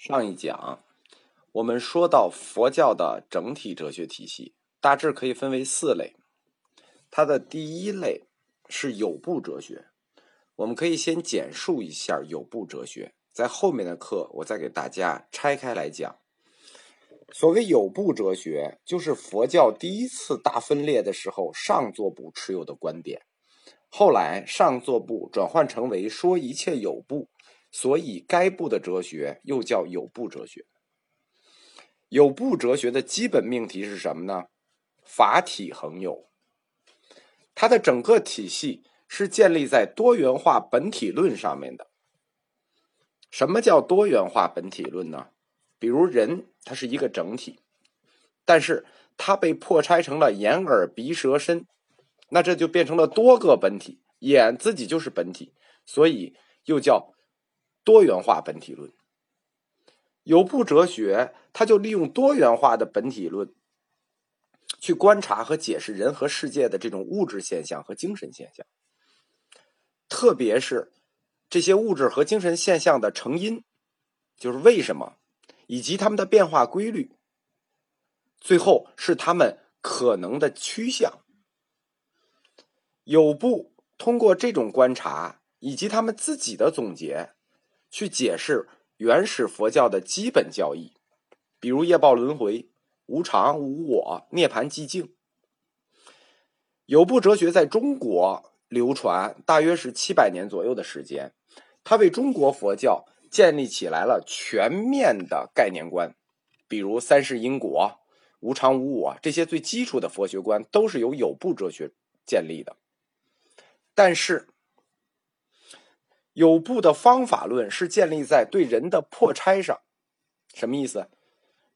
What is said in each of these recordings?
上一讲，我们说到佛教的整体哲学体系，大致可以分为四类。它的第一类是有部哲学，我们可以先简述一下有部哲学，在后面的课我再给大家拆开来讲。所谓有部哲学，就是佛教第一次大分裂的时候，上座部持有的观点。后来上座部转换成为说一切有部。所以，该部的哲学又叫有部哲学。有部哲学的基本命题是什么呢？法体恒有。它的整个体系是建立在多元化本体论上面的。什么叫多元化本体论呢？比如人，它是一个整体，但是它被破拆成了眼、耳、鼻、舌、身，那这就变成了多个本体。眼自己就是本体，所以又叫。多元化本体论，有部哲学，他就利用多元化的本体论，去观察和解释人和世界的这种物质现象和精神现象，特别是这些物质和精神现象的成因，就是为什么，以及它们的变化规律，最后是他们可能的趋向。有部通过这种观察以及他们自己的总结。去解释原始佛教的基本教义，比如业报轮回、无常、无我、涅盘寂静。有部哲学在中国流传大约是七百年左右的时间，它为中国佛教建立起来了全面的概念观，比如三世因果、无常无我这些最基础的佛学观都是由有部哲学建立的，但是。有部的方法论是建立在对人的破拆上，什么意思？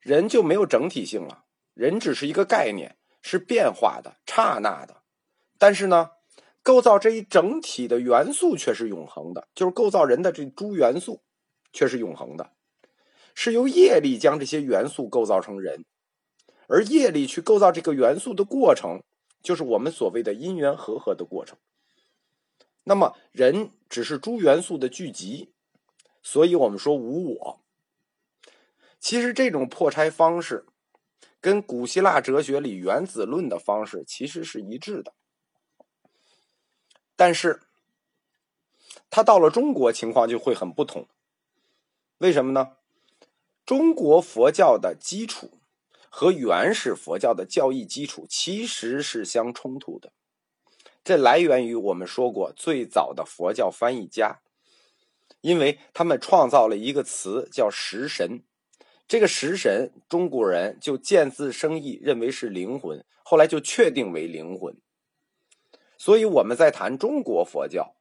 人就没有整体性了，人只是一个概念，是变化的、刹那的。但是呢，构造这一整体的元素却是永恒的，就是构造人的这诸元素却是永恒的，是由业力将这些元素构造成人，而业力去构造这个元素的过程，就是我们所谓的因缘和合的过程。那么，人只是诸元素的聚集，所以我们说无我。其实这种破拆方式，跟古希腊哲学里原子论的方式其实是一致的。但是，它到了中国情况就会很不同。为什么呢？中国佛教的基础和原始佛教的教义基础其实是相冲突的。这来源于我们说过最早的佛教翻译家，因为他们创造了一个词叫“食神”，这个“食神”中国人就见字生义，认为是灵魂，后来就确定为灵魂。所以我们在谈中国佛教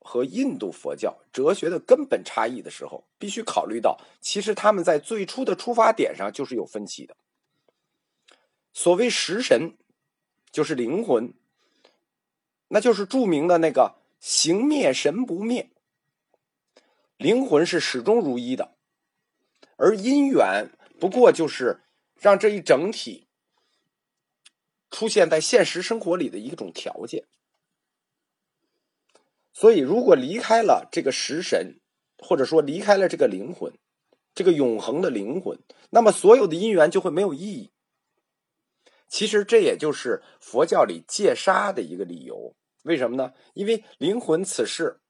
和印度佛教哲学的根本差异的时候，必须考虑到，其实他们在最初的出发点上就是有分歧的。所谓“食神”，就是灵魂。那就是著名的那个“形灭神不灭”，灵魂是始终如一的，而因缘不过就是让这一整体出现在现实生活里的一种条件。所以，如果离开了这个食神，或者说离开了这个灵魂，这个永恒的灵魂，那么所有的因缘就会没有意义。其实这也就是佛教里戒杀的一个理由。为什么呢？因为灵魂此世，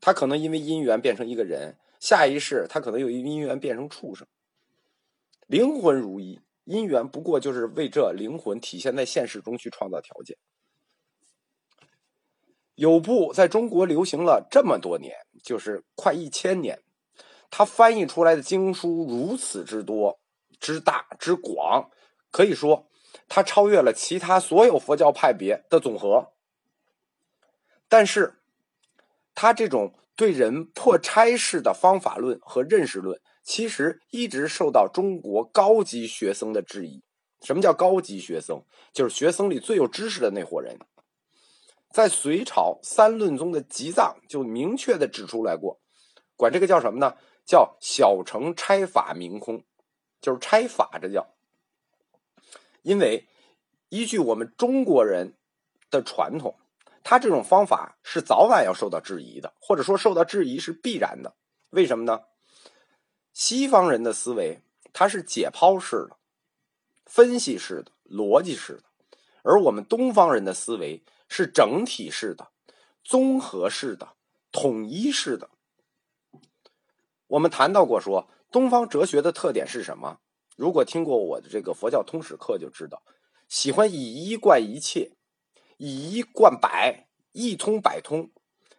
他可能因为因缘变成一个人；下一世他可能有因缘变成畜生。灵魂如一，因缘不过就是为这灵魂体现在现实中去创造条件。有部在中国流行了这么多年，就是快一千年，他翻译出来的经书如此之多、之大、之广，可以说他超越了其他所有佛教派别的总和。但是，他这种对人破拆式的方法论和认识论，其实一直受到中国高级学僧的质疑。什么叫高级学僧？就是学僧里最有知识的那伙人。在隋朝三论宗的集藏就明确的指出来过，管这个叫什么呢？叫小乘拆法明空，就是拆法，这叫。因为依据我们中国人的传统。他这种方法是早晚要受到质疑的，或者说受到质疑是必然的。为什么呢？西方人的思维，它是解剖式的、分析式的、逻辑式的，而我们东方人的思维是整体式的、综合式的、统一式的。我们谈到过，说东方哲学的特点是什么？如果听过我的这个佛教通史课，就知道喜欢以一贯一切，以一贯百，一通百通。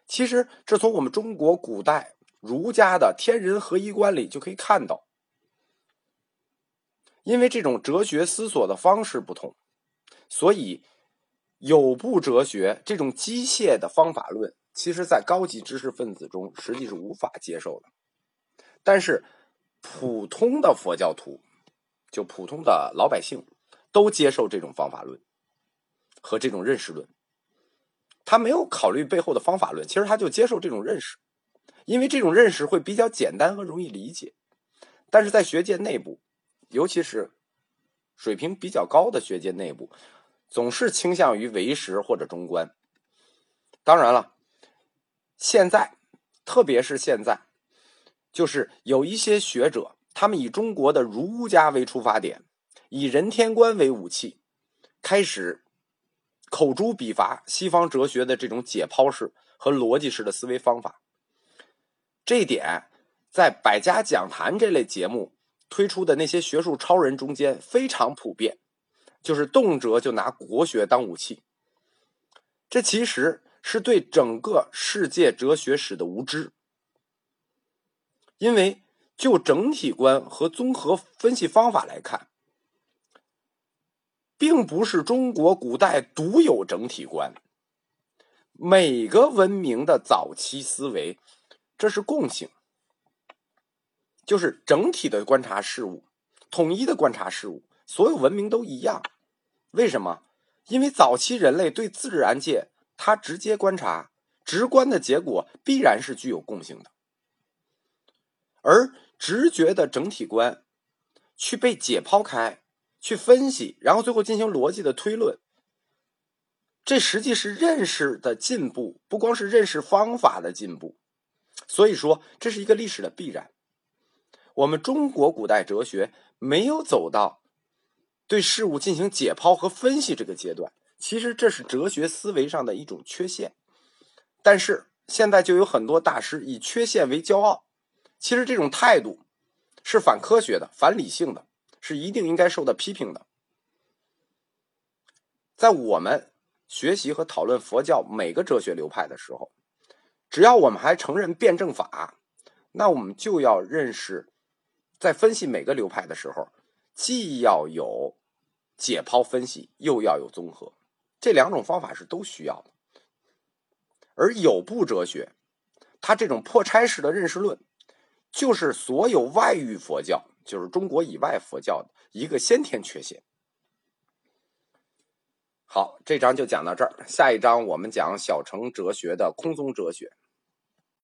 其实这从我们中国古代。儒家的天人合一观里就可以看到，因为这种哲学思索的方式不同，所以有部哲学这种机械的方法论，其实在高级知识分子中实际是无法接受的。但是普通的佛教徒，就普通的老百姓，都接受这种方法论和这种认识论。他没有考虑背后的方法论，其实他就接受这种认识。因为这种认识会比较简单和容易理解，但是在学界内部，尤其是水平比较高的学界内部，总是倾向于唯识或者中观。当然了，现在特别是现在，就是有一些学者，他们以中国的儒家为出发点，以人天观为武器，开始口诛笔伐西方哲学的这种解剖式和逻辑式的思维方法。这一点，在《百家讲坛》这类节目推出的那些学术超人中间非常普遍，就是动辄就拿国学当武器。这其实是对整个世界哲学史的无知，因为就整体观和综合分析方法来看，并不是中国古代独有整体观，每个文明的早期思维。这是共性，就是整体的观察事物，统一的观察事物，所有文明都一样。为什么？因为早期人类对自然界，它直接观察，直观的结果必然是具有共性的。而直觉的整体观，去被解剖开，去分析，然后最后进行逻辑的推论，这实际是认识的进步，不光是认识方法的进步。所以说，这是一个历史的必然。我们中国古代哲学没有走到对事物进行解剖和分析这个阶段，其实这是哲学思维上的一种缺陷。但是现在就有很多大师以缺陷为骄傲，其实这种态度是反科学的、反理性的，是一定应该受到批评的。在我们学习和讨论佛教每个哲学流派的时候。只要我们还承认辩证法，那我们就要认识，在分析每个流派的时候，既要有解剖分析，又要有综合，这两种方法是都需要的。而有部哲学，它这种破拆式的认识论，就是所有外域佛教，就是中国以外佛教的一个先天缺陷。好，这章就讲到这儿，下一章我们讲小乘哲学的空宗哲学。